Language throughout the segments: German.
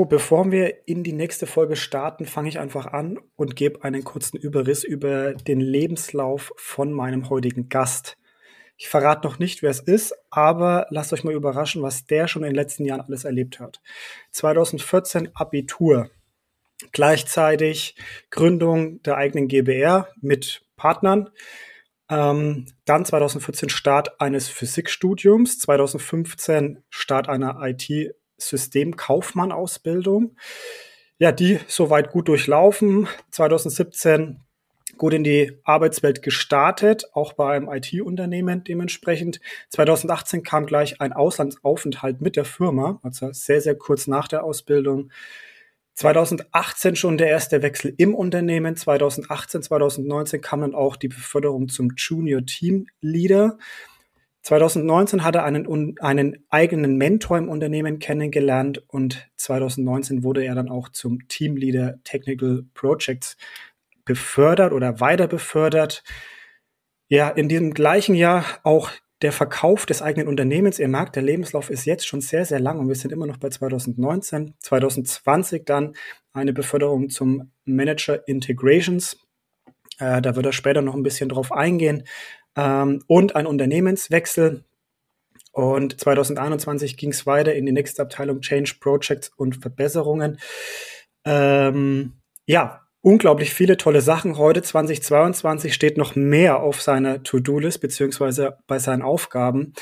So, bevor wir in die nächste Folge starten, fange ich einfach an und gebe einen kurzen Überriss über den Lebenslauf von meinem heutigen Gast. Ich verrate noch nicht, wer es ist, aber lasst euch mal überraschen, was der schon in den letzten Jahren alles erlebt hat. 2014 Abitur. Gleichzeitig Gründung der eigenen GBR mit Partnern. Ähm, dann 2014 Start eines Physikstudiums. 2015 Start einer IT-Systemkaufmann-Ausbildung. Ja, die soweit gut durchlaufen. 2017 gut in die Arbeitswelt gestartet, auch bei einem IT-Unternehmen dementsprechend. 2018 kam gleich ein Auslandsaufenthalt mit der Firma, also sehr, sehr kurz nach der Ausbildung. 2018 schon der erste Wechsel im Unternehmen. 2018, 2019 kam dann auch die Beförderung zum Junior Team Leader. 2019 hat er einen, einen eigenen Mentor im Unternehmen kennengelernt und 2019 wurde er dann auch zum Teamleader Technical Projects befördert oder weiter befördert. Ja, in diesem gleichen Jahr auch der Verkauf des eigenen Unternehmens. Ihr merkt, der Lebenslauf ist jetzt schon sehr, sehr lang und wir sind immer noch bei 2019. 2020 dann eine Beförderung zum Manager Integrations. Äh, da wird er später noch ein bisschen drauf eingehen. Ähm, und ein Unternehmenswechsel. Und 2021 ging es weiter in die nächste Abteilung Change Projects und Verbesserungen. Ähm, ja, unglaublich viele tolle Sachen. Heute 2022 steht noch mehr auf seiner To-Do-List beziehungsweise bei seinen Aufgaben.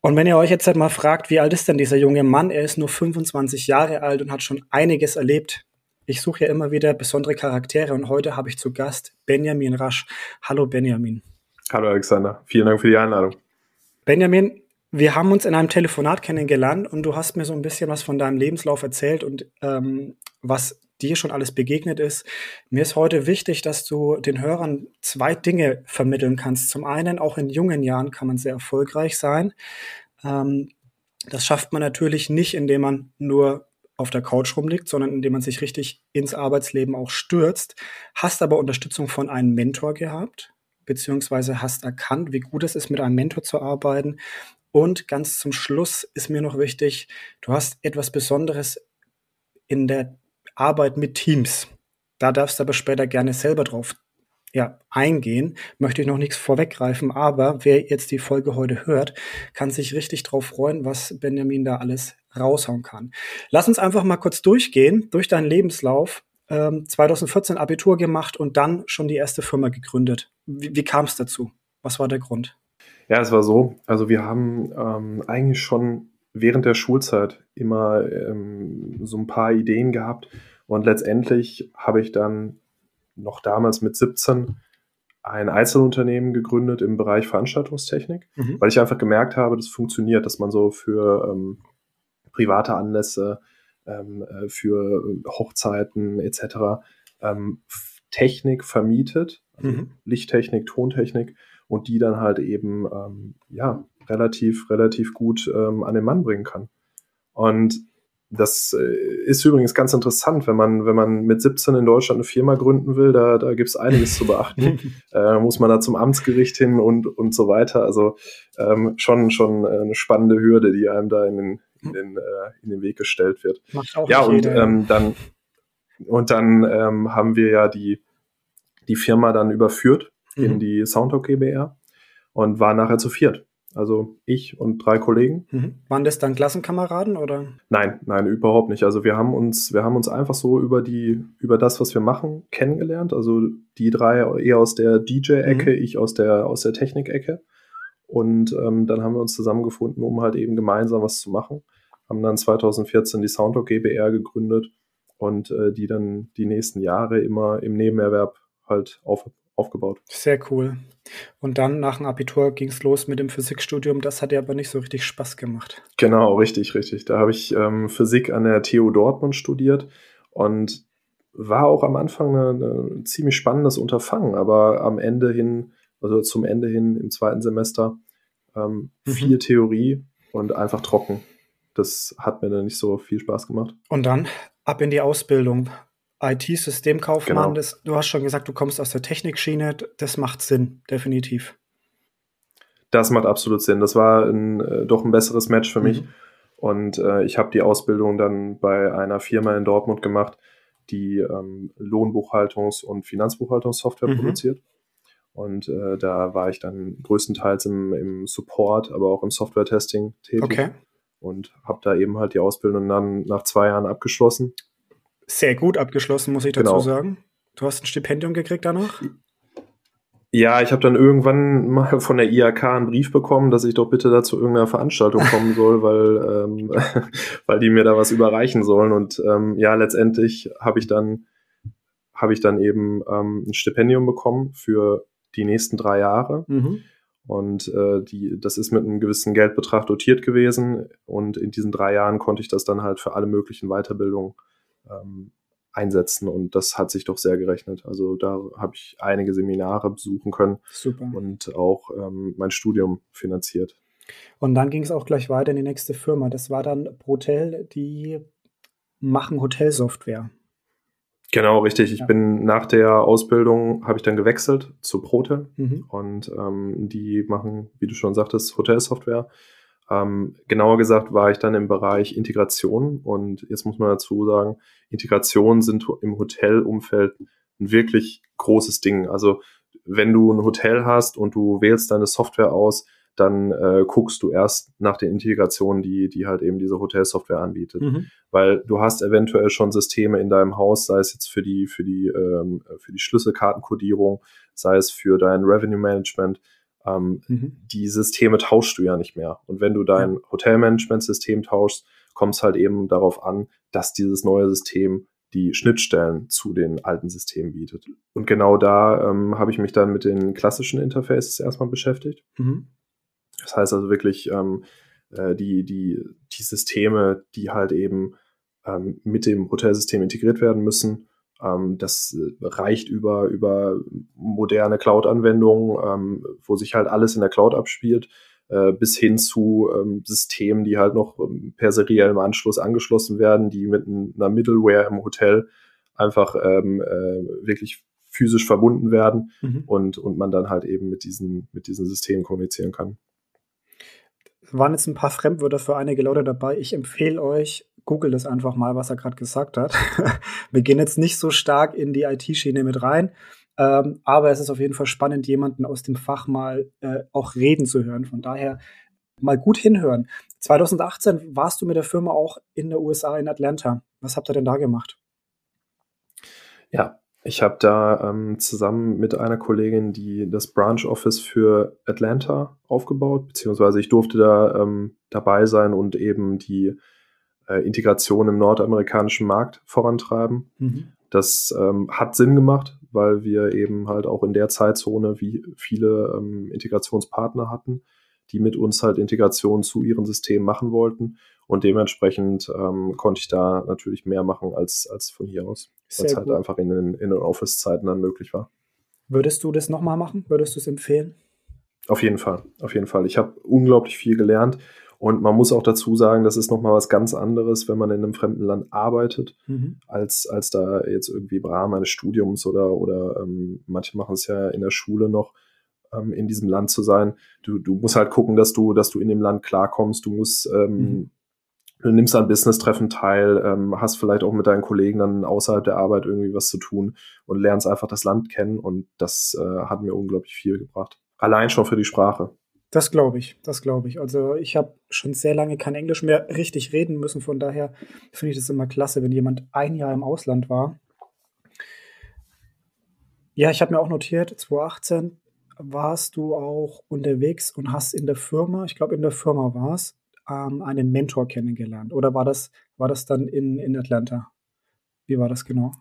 Und wenn ihr euch jetzt halt mal fragt, wie alt ist denn dieser junge Mann? Er ist nur 25 Jahre alt und hat schon einiges erlebt. Ich suche ja immer wieder besondere Charaktere und heute habe ich zu Gast Benjamin Rasch. Hallo Benjamin. Hallo Alexander, vielen Dank für die Einladung. Benjamin, wir haben uns in einem Telefonat kennengelernt und du hast mir so ein bisschen was von deinem Lebenslauf erzählt und ähm, was dir schon alles begegnet ist. Mir ist heute wichtig, dass du den Hörern zwei Dinge vermitteln kannst. Zum einen, auch in jungen Jahren kann man sehr erfolgreich sein. Ähm, das schafft man natürlich nicht, indem man nur auf der Couch rumliegt, sondern indem man sich richtig ins Arbeitsleben auch stürzt. Hast aber Unterstützung von einem Mentor gehabt, beziehungsweise hast erkannt, wie gut es ist, mit einem Mentor zu arbeiten. Und ganz zum Schluss ist mir noch wichtig, du hast etwas Besonderes in der Arbeit mit Teams. Da darfst du aber später gerne selber drauf ja, eingehen. Möchte ich noch nichts vorweggreifen, aber wer jetzt die Folge heute hört, kann sich richtig drauf freuen, was Benjamin da alles raushauen kann. Lass uns einfach mal kurz durchgehen, durch deinen Lebenslauf. Ähm, 2014 Abitur gemacht und dann schon die erste Firma gegründet. Wie, wie kam es dazu? Was war der Grund? Ja, es war so. Also wir haben ähm, eigentlich schon während der Schulzeit immer ähm, so ein paar Ideen gehabt. Und letztendlich habe ich dann noch damals mit 17 ein Einzelunternehmen gegründet im Bereich Veranstaltungstechnik, mhm. weil ich einfach gemerkt habe, das funktioniert, dass man so für ähm, private Anlässe, ähm, äh, für Hochzeiten etc. Ähm, Technik vermietet, mhm. Lichttechnik, Tontechnik und die dann halt eben ähm, ja relativ, relativ gut ähm, an den Mann bringen kann. Und das äh, ist übrigens ganz interessant, wenn man, wenn man mit 17 in Deutschland eine Firma gründen will, da, da gibt es einiges zu beachten. äh, muss man da zum Amtsgericht hin und, und so weiter. Also ähm, schon, schon eine spannende Hürde, die einem da in den, in den, äh, in den Weg gestellt wird. Macht auch ja, und ähm, dann, und dann ähm, haben wir ja die, die Firma dann überführt mhm. in die Soundtalk GBR und war nachher zu viert. Also ich und drei Kollegen. Mhm. Waren das dann Klassenkameraden oder? Nein, nein, überhaupt nicht. Also wir haben uns, wir haben uns einfach so über die, über das, was wir machen, kennengelernt. Also die drei eher aus der DJ-Ecke, mhm. ich aus der, aus der Technik-Ecke. Und ähm, dann haben wir uns zusammengefunden, um halt eben gemeinsam was zu machen. Haben dann 2014 die Soundtalk GBR gegründet und äh, die dann die nächsten Jahre immer im Nebenerwerb halt auf, aufgebaut. Sehr cool. Und dann nach dem Abitur ging es los mit dem Physikstudium. Das hat dir aber nicht so richtig Spaß gemacht. Genau, richtig, richtig. Da habe ich ähm, Physik an der TU Dortmund studiert und war auch am Anfang ein ziemlich spannendes Unterfangen, aber am Ende hin, also zum Ende hin im zweiten Semester, ähm, mhm. viel Theorie und einfach trocken. Das hat mir dann nicht so viel Spaß gemacht. Und dann ab in die Ausbildung. IT-Systemkaufmann, genau. du hast schon gesagt, du kommst aus der Technikschiene, das macht Sinn, definitiv. Das macht absolut Sinn. Das war ein, äh, doch ein besseres Match für mich. Mhm. Und äh, ich habe die Ausbildung dann bei einer Firma in Dortmund gemacht, die ähm, Lohnbuchhaltungs- und Finanzbuchhaltungssoftware mhm. produziert. Und äh, da war ich dann größtenteils im, im Support, aber auch im Software-Testing tätig. Okay. Und habe da eben halt die Ausbildung dann nach zwei Jahren abgeschlossen. Sehr gut abgeschlossen, muss ich dazu genau. sagen. Du hast ein Stipendium gekriegt danach? Ja, ich habe dann irgendwann mal von der IAK einen Brief bekommen, dass ich doch bitte da zu irgendeiner Veranstaltung kommen soll, weil, ähm, weil die mir da was überreichen sollen. Und ähm, ja, letztendlich habe ich dann habe ich dann eben ähm, ein Stipendium bekommen für die nächsten drei Jahre. Mhm. Und äh, die, das ist mit einem gewissen Geldbetrag dotiert gewesen. Und in diesen drei Jahren konnte ich das dann halt für alle möglichen Weiterbildungen ähm, einsetzen und das hat sich doch sehr gerechnet. Also da habe ich einige Seminare besuchen können Super. und auch ähm, mein Studium finanziert. Und dann ging es auch gleich weiter in die nächste Firma. Das war dann Protel, die machen Hotelsoftware. Genau, richtig. Ich ja. bin nach der Ausbildung habe ich dann gewechselt zu Protel mhm. und ähm, die machen, wie du schon sagtest, Hotelsoftware. Ähm, genauer gesagt war ich dann im Bereich Integration und jetzt muss man dazu sagen, Integrationen sind im Hotelumfeld ein wirklich großes Ding. Also wenn du ein Hotel hast und du wählst deine Software aus, dann äh, guckst du erst nach den Integrationen, die, die halt eben diese Hotelsoftware anbietet. Mhm. Weil du hast eventuell schon Systeme in deinem Haus, sei es jetzt für die, für die, ähm, für die Schlüsselkartenkodierung, sei es für dein Revenue Management, ähm, mhm. Die Systeme tauschst du ja nicht mehr. Und wenn du dein Hotelmanagement-System tauschst, kommt es halt eben darauf an, dass dieses neue System die Schnittstellen zu den alten Systemen bietet. Und genau da ähm, habe ich mich dann mit den klassischen Interfaces erstmal beschäftigt. Mhm. Das heißt also wirklich ähm, äh, die, die, die Systeme, die halt eben ähm, mit dem Hotelsystem integriert werden müssen, das äh, reicht über, über moderne Cloud-Anwendungen, ähm, wo sich halt alles in der Cloud abspielt, äh, bis hin zu ähm, Systemen, die halt noch ähm, per seriellem Anschluss angeschlossen werden, die mit einer Middleware im Hotel einfach ähm, äh, wirklich physisch verbunden werden mhm. und, und man dann halt eben mit diesen, mit diesen Systemen kommunizieren kann. Waren jetzt ein paar Fremdwörter für einige Leute dabei. Ich empfehle euch, google das einfach mal, was er gerade gesagt hat. Wir gehen jetzt nicht so stark in die IT-Schiene mit rein, ähm, aber es ist auf jeden Fall spannend, jemanden aus dem Fach mal äh, auch reden zu hören. Von daher mal gut hinhören. 2018 warst du mit der Firma auch in der USA in Atlanta. Was habt ihr denn da gemacht? Ja, ich habe da ähm, zusammen mit einer Kollegin die das Branch Office für Atlanta aufgebaut, beziehungsweise ich durfte da ähm, dabei sein und eben die äh, Integration im nordamerikanischen Markt vorantreiben. Mhm. Das ähm, hat Sinn gemacht, weil wir eben halt auch in der Zeitzone wie viele ähm, Integrationspartner hatten, die mit uns halt Integration zu ihren Systemen machen wollten. Und dementsprechend ähm, konnte ich da natürlich mehr machen als, als von hier aus, weil es halt einfach in den, in den Office-Zeiten dann möglich war. Würdest du das nochmal machen? Würdest du es empfehlen? Auf jeden Fall, auf jeden Fall. Ich habe unglaublich viel gelernt und man muss auch dazu sagen, das ist nochmal was ganz anderes, wenn man in einem fremden Land arbeitet, mhm. als, als da jetzt irgendwie im Rahmen eines Studiums oder, oder ähm, manche machen es ja in der Schule noch, ähm, in diesem Land zu sein. Du, du musst halt gucken, dass du, dass du in dem Land klarkommst. Du musst, ähm, mhm. du nimmst an Business-Treffen teil, ähm, hast vielleicht auch mit deinen Kollegen dann außerhalb der Arbeit irgendwie was zu tun und lernst einfach das Land kennen und das äh, hat mir unglaublich viel gebracht. Allein schon für die Sprache. Das glaube ich, das glaube ich. Also ich habe schon sehr lange kein Englisch mehr richtig reden müssen. Von daher finde ich das immer klasse, wenn jemand ein Jahr im Ausland war. Ja, ich habe mir auch notiert, 2018 warst du auch unterwegs und hast in der Firma, ich glaube in der Firma war es, ähm, einen Mentor kennengelernt. Oder war das, war das dann in, in Atlanta? Wie war das genau?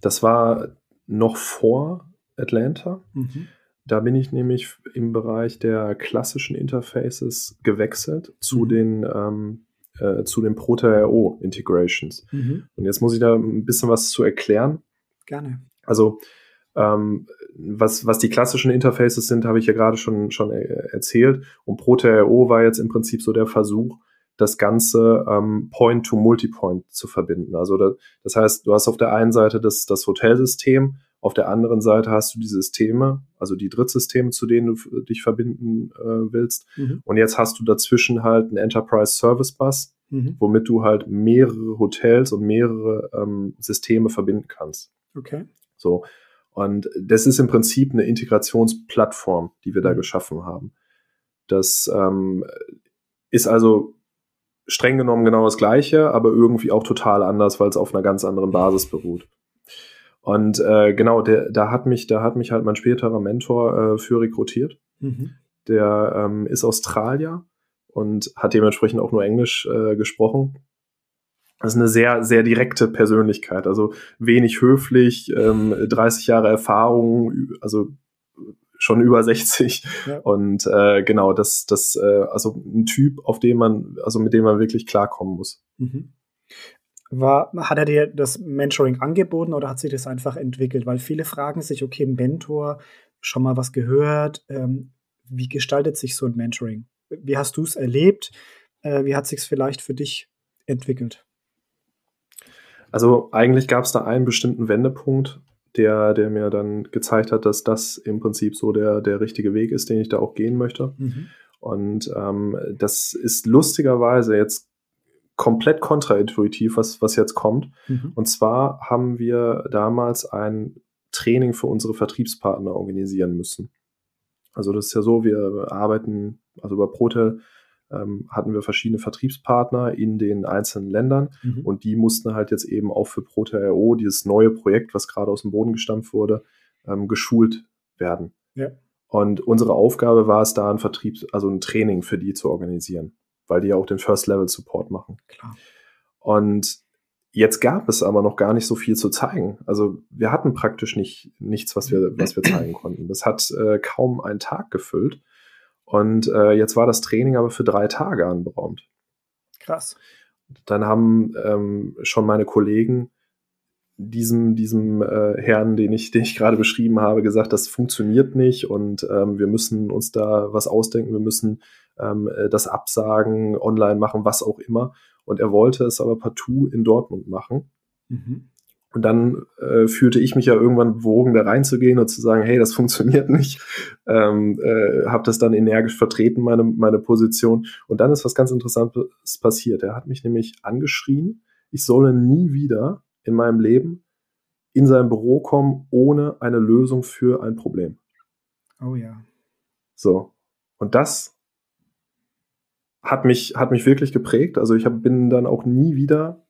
Das war noch vor Atlanta. Mhm. Da bin ich nämlich im Bereich der klassischen Interfaces gewechselt zu mhm. den ähm, äh, zu den Proto-RO Integrations. Mhm. Und jetzt muss ich da ein bisschen was zu erklären. Gerne. Also ähm, was, was die klassischen Interfaces sind, habe ich ja gerade schon, schon erzählt. Und Proto-RO war jetzt im Prinzip so der Versuch, das Ganze ähm, Point to Multipoint zu verbinden. Also da, das heißt, du hast auf der einen Seite das, das Hotelsystem auf der anderen Seite hast du die Systeme, also die Drittsysteme, zu denen du dich verbinden äh, willst. Mhm. Und jetzt hast du dazwischen halt einen Enterprise Service Bus, mhm. womit du halt mehrere Hotels und mehrere ähm, Systeme verbinden kannst. Okay. So. Und das ist im Prinzip eine Integrationsplattform, die wir da mhm. geschaffen haben. Das ähm, ist also streng genommen genau das Gleiche, aber irgendwie auch total anders, weil es auf einer ganz anderen Basis beruht. Und äh, genau, der, da hat mich, da hat mich halt mein späterer Mentor äh, für rekrutiert. Mhm. Der ähm, ist Australier und hat dementsprechend auch nur Englisch äh, gesprochen. Das ist eine sehr, sehr direkte Persönlichkeit, also wenig höflich, ähm, 30 Jahre Erfahrung, also schon über 60 ja. und äh, genau das das äh, also ein Typ auf dem man also mit dem man wirklich klarkommen muss mhm. War, hat er dir das Mentoring angeboten oder hat sich das einfach entwickelt? Weil viele fragen sich, okay, Mentor, schon mal was gehört. Ähm, wie gestaltet sich so ein Mentoring? Wie hast du es erlebt? Äh, wie hat sich vielleicht für dich entwickelt? Also eigentlich gab es da einen bestimmten Wendepunkt, der, der mir dann gezeigt hat, dass das im Prinzip so der, der richtige Weg ist, den ich da auch gehen möchte. Mhm. Und ähm, das ist lustigerweise jetzt komplett kontraintuitiv, was, was jetzt kommt. Mhm. Und zwar haben wir damals ein Training für unsere Vertriebspartner organisieren müssen. Also das ist ja so, wir arbeiten, also bei Protel ähm, hatten wir verschiedene Vertriebspartner in den einzelnen Ländern mhm. und die mussten halt jetzt eben auch für Protel.ro, dieses neue Projekt, was gerade aus dem Boden gestampft wurde, ähm, geschult werden. Ja. Und unsere Aufgabe war es da, ein Vertrieb, also ein Training für die zu organisieren weil die ja auch den First-Level-Support machen. Klar. Und jetzt gab es aber noch gar nicht so viel zu zeigen. Also wir hatten praktisch nicht nichts, was wir, was wir zeigen konnten. Das hat äh, kaum einen Tag gefüllt. Und äh, jetzt war das Training aber für drei Tage anberaumt. Krass. Dann haben ähm, schon meine Kollegen diesem, diesem äh, Herrn, den ich, den ich gerade beschrieben habe, gesagt, das funktioniert nicht und ähm, wir müssen uns da was ausdenken, wir müssen ähm, äh, das absagen, online machen, was auch immer. Und er wollte es aber partout in Dortmund machen. Mhm. Und dann äh, fühlte ich mich ja irgendwann bewogen, da reinzugehen und zu sagen, hey, das funktioniert nicht. Ähm, äh, habe das dann energisch vertreten, meine, meine Position. Und dann ist was ganz Interessantes passiert. Er hat mich nämlich angeschrien, ich solle nie wieder in meinem Leben in sein Büro kommen, ohne eine Lösung für ein Problem. Oh ja. So. Und das hat mich, hat mich wirklich geprägt. Also ich hab, bin dann auch nie wieder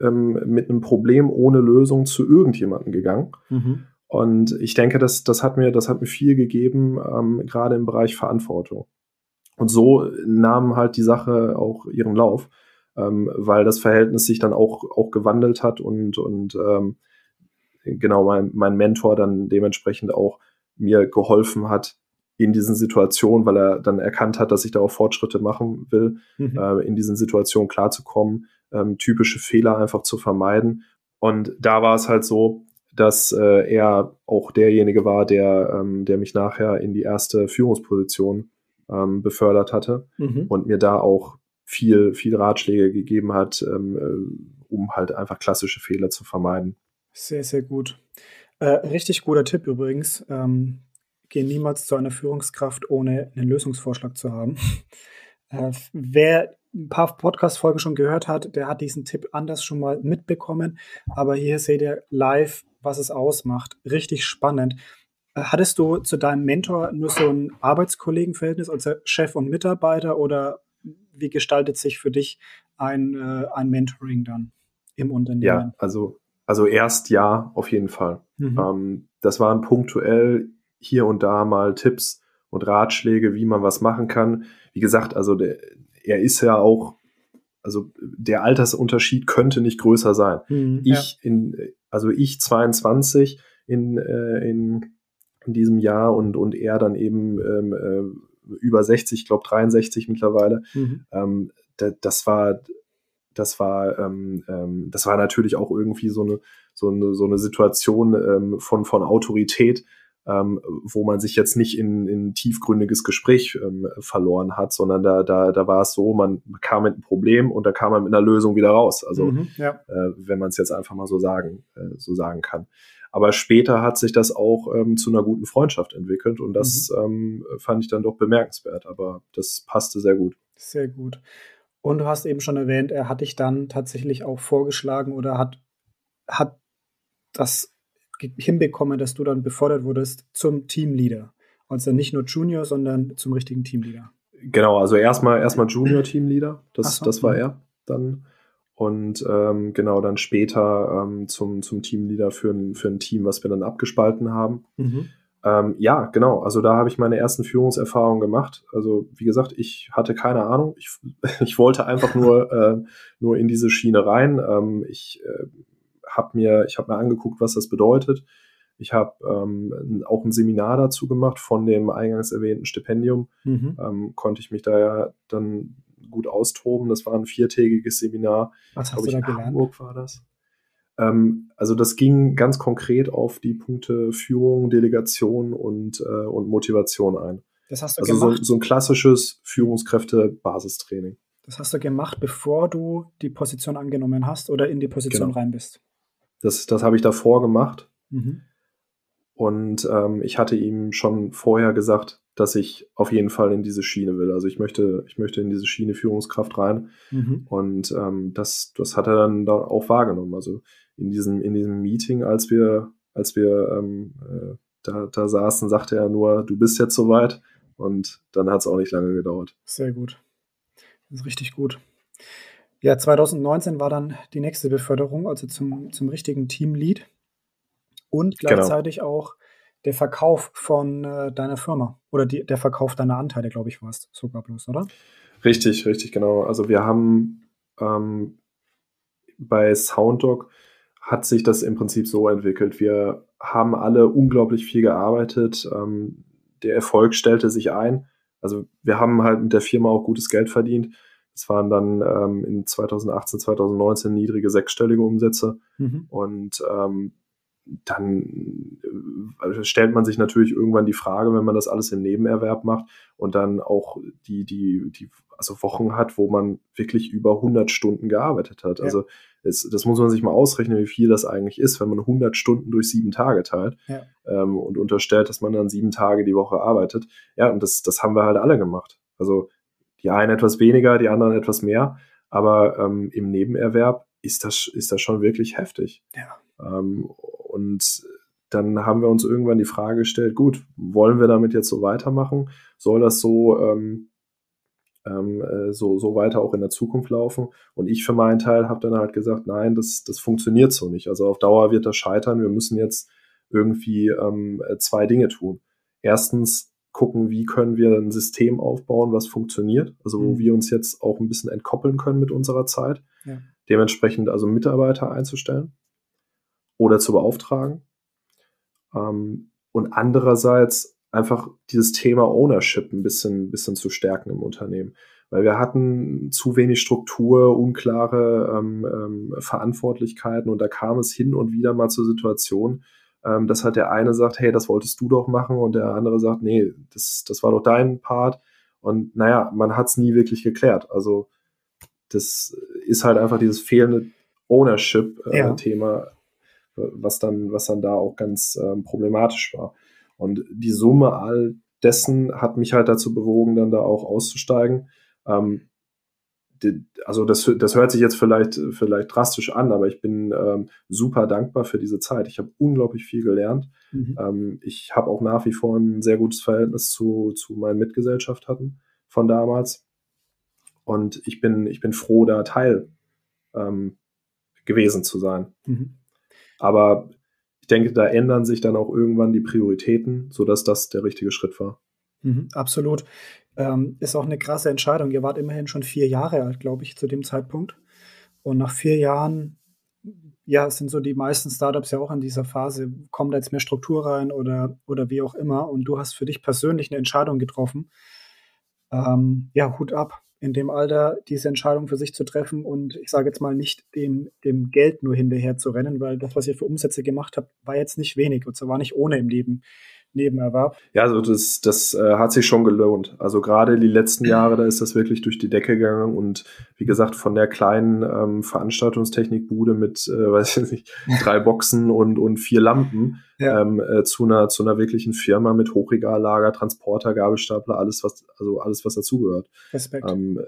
ähm, mit einem Problem ohne Lösung zu irgendjemandem gegangen. Mhm. Und ich denke, das, das, hat mir, das hat mir viel gegeben, ähm, gerade im Bereich Verantwortung. Und so nahm halt die Sache auch ihren Lauf, ähm, weil das Verhältnis sich dann auch, auch gewandelt hat und, und ähm, genau mein, mein Mentor dann dementsprechend auch mir geholfen hat, in diesen Situationen, weil er dann erkannt hat, dass ich da auch Fortschritte machen will, mhm. äh, in diesen Situationen klarzukommen, ähm, typische Fehler einfach zu vermeiden. Und da war es halt so, dass äh, er auch derjenige war, der, ähm, der mich nachher in die erste Führungsposition ähm, befördert hatte mhm. und mir da auch viel, viel Ratschläge gegeben hat, ähm, äh, um halt einfach klassische Fehler zu vermeiden. Sehr, sehr gut. Äh, richtig guter Tipp übrigens. Ähm, gehe niemals zu einer Führungskraft, ohne einen Lösungsvorschlag zu haben. Äh, wer ein paar Podcast-Folgen schon gehört hat, der hat diesen Tipp anders schon mal mitbekommen. Aber hier seht ihr live, was es ausmacht. Richtig spannend. Äh, hattest du zu deinem Mentor nur so ein Arbeitskollegenverhältnis, also Chef und Mitarbeiter, oder wie gestaltet sich für dich ein, äh, ein Mentoring dann im Unternehmen? Ja, also, also erst ja, auf jeden Fall. Mhm. Ähm, das waren punktuell hier und da mal Tipps und Ratschläge, wie man was machen kann. Wie gesagt, also der, er ist ja auch, also der Altersunterschied könnte nicht größer sein. Mhm, ich ja. in, also ich 22 in, äh, in, in diesem Jahr und, und er dann eben ähm, äh, über 60, ich glaube 63 mittlerweile. Mhm. Ähm, da, das war, das war, ähm, ähm, das war natürlich auch irgendwie so eine, so eine, so eine Situation ähm, von, von Autorität, ähm, wo man sich jetzt nicht in, in tiefgründiges Gespräch ähm, verloren hat, sondern da, da, da war es so, man kam mit einem Problem und da kam man mit einer Lösung wieder raus. Also mhm, ja. äh, wenn man es jetzt einfach mal so sagen, äh, so sagen kann. Aber später hat sich das auch ähm, zu einer guten Freundschaft entwickelt und das mhm. ähm, fand ich dann doch bemerkenswert. Aber das passte sehr gut. Sehr gut. Und du hast eben schon erwähnt, er hat dich dann tatsächlich auch vorgeschlagen oder hat, hat das hinbekommen, dass du dann befördert wurdest zum Teamleader. Also nicht nur Junior, sondern zum richtigen Teamleader. Genau, also erstmal erstmal Junior Teamleader, das, so. das war er dann. Und ähm, genau, dann später ähm, zum, zum Teamleader für ein, für ein Team, was wir dann abgespalten haben. Mhm. Ähm, ja, genau. Also da habe ich meine ersten Führungserfahrungen gemacht. Also wie gesagt, ich hatte keine Ahnung. Ich, ich wollte einfach nur, äh, nur in diese Schiene rein. Ähm, ich äh, habe mir, ich habe mir angeguckt, was das bedeutet. Ich habe ähm, auch ein Seminar dazu gemacht von dem eingangs erwähnten Stipendium. Mhm. Ähm, konnte ich mich da ja dann gut austoben. Das war ein viertägiges Seminar. Was hast du da gelernt? Hamburg war das. Ähm, also das ging ganz konkret auf die Punkte Führung, Delegation und, äh, und Motivation ein. Das hast du also gemacht? So, so ein klassisches Führungskräfte-Basistraining. Das hast du gemacht, bevor du die Position angenommen hast oder in die Position genau. rein bist? Das, das habe ich davor gemacht. Mhm. Und ähm, ich hatte ihm schon vorher gesagt, dass ich auf jeden Fall in diese Schiene will. Also ich möchte, ich möchte in diese Schiene Führungskraft rein. Mhm. Und ähm, das, das hat er dann da auch wahrgenommen. Also in diesem, in diesem Meeting, als wir, als wir ähm, äh, da, da saßen, sagte er nur, du bist jetzt soweit. Und dann hat es auch nicht lange gedauert. Sehr gut. Das ist richtig gut. Ja, 2019 war dann die nächste Beförderung, also zum, zum richtigen Teamlead und genau. gleichzeitig genau. auch der Verkauf von äh, deiner Firma oder die, der Verkauf deiner Anteile, glaube ich, war es sogar bloß, oder? Richtig, richtig, genau. Also wir haben ähm, bei SoundDoc hat sich das im Prinzip so entwickelt. Wir haben alle unglaublich viel gearbeitet. Ähm, der Erfolg stellte sich ein. Also wir haben halt mit der Firma auch gutes Geld verdient. Es waren dann ähm, in 2018, 2019 niedrige sechsstellige Umsätze. Mhm. Und ähm, dann äh, stellt man sich natürlich irgendwann die Frage, wenn man das alles im Nebenerwerb macht und dann auch die, die, die also Wochen hat, wo man wirklich über 100 Stunden gearbeitet hat. Ja. Also es, das muss man sich mal ausrechnen, wie viel das eigentlich ist, wenn man 100 Stunden durch sieben Tage teilt ja. ähm, und unterstellt, dass man dann sieben Tage die Woche arbeitet. Ja, und das, das haben wir halt alle gemacht. Also die einen etwas weniger, die anderen etwas mehr, aber ähm, im Nebenerwerb ist das, ist das schon wirklich heftig. Ja. Ähm, und dann haben wir uns irgendwann die Frage gestellt, gut, wollen wir damit jetzt so weitermachen? Soll das so, ähm, ähm, äh, so, so weiter auch in der Zukunft laufen? Und ich für meinen Teil habe dann halt gesagt, nein, das, das funktioniert so nicht. Also auf Dauer wird das scheitern. Wir müssen jetzt irgendwie ähm, äh, zwei Dinge tun. Erstens gucken, wie können wir ein System aufbauen, was funktioniert, also wo mhm. wir uns jetzt auch ein bisschen entkoppeln können mit unserer Zeit. Ja. Dementsprechend also Mitarbeiter einzustellen oder zu beauftragen. Ähm, und andererseits einfach dieses Thema Ownership ein bisschen, bisschen zu stärken im Unternehmen. Weil wir hatten zu wenig Struktur, unklare ähm, ähm, Verantwortlichkeiten und da kam es hin und wieder mal zur Situation, ähm, dass halt der eine sagt, hey, das wolltest du doch machen und der andere sagt, nee, das, das war doch dein Part. Und naja, man hat es nie wirklich geklärt. Also das ist halt einfach dieses fehlende Ownership-Thema, äh, ja was dann, was dann da auch ganz ähm, problematisch war. Und die Summe all dessen hat mich halt dazu bewogen, dann da auch auszusteigen. Ähm, also das, das hört sich jetzt vielleicht, vielleicht drastisch an, aber ich bin ähm, super dankbar für diese Zeit. Ich habe unglaublich viel gelernt. Mhm. Ähm, ich habe auch nach wie vor ein sehr gutes Verhältnis zu, zu meinen Mitgesellschaften von damals. Und ich bin, ich bin froh, da Teil ähm, gewesen zu sein. Mhm. Aber ich denke, da ändern sich dann auch irgendwann die Prioritäten, sodass das der richtige Schritt war. Mhm, absolut. Ähm, ist auch eine krasse Entscheidung. Ihr wart immerhin schon vier Jahre alt, glaube ich, zu dem Zeitpunkt. Und nach vier Jahren, ja, sind so die meisten Startups ja auch in dieser Phase, kommt da jetzt mehr Struktur rein oder, oder wie auch immer. Und du hast für dich persönlich eine Entscheidung getroffen. Ähm, ja, Hut ab in dem Alter diese Entscheidung für sich zu treffen und ich sage jetzt mal nicht dem, dem Geld nur hinterher zu rennen, weil das, was ihr für Umsätze gemacht habt, war jetzt nicht wenig und zwar war nicht ohne im Leben. Nebenerwerb. Ja, also das, das äh, hat sich schon gelohnt. Also gerade die letzten Jahre, da ist das wirklich durch die Decke gegangen und wie gesagt, von der kleinen ähm, Veranstaltungstechnikbude mit, äh, weiß ich nicht, drei Boxen und, und vier Lampen ja. ähm, äh, zu einer zu einer wirklichen Firma mit Hochregallager, Transporter, Gabelstapler, alles was also alles was dazugehört. Respekt. Ähm,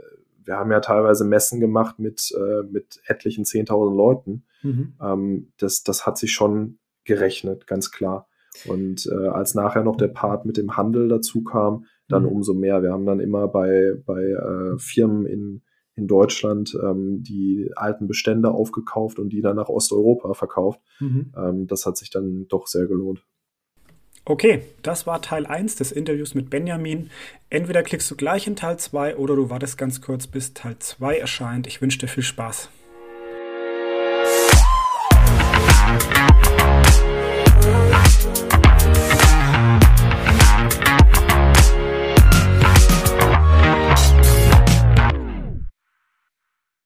wir haben ja teilweise Messen gemacht mit, äh, mit etlichen 10.000 Leuten. Mhm. Ähm, das, das hat sich schon gerechnet, ganz klar. Und äh, als nachher noch der Part mit dem Handel dazu kam, dann mhm. umso mehr. Wir haben dann immer bei, bei äh, Firmen in, in Deutschland ähm, die alten Bestände aufgekauft und die dann nach Osteuropa verkauft. Mhm. Ähm, das hat sich dann doch sehr gelohnt. Okay, das war Teil 1 des Interviews mit Benjamin. Entweder klickst du gleich in Teil 2 oder du wartest ganz kurz, bis Teil 2 erscheint. Ich wünsche dir viel Spaß.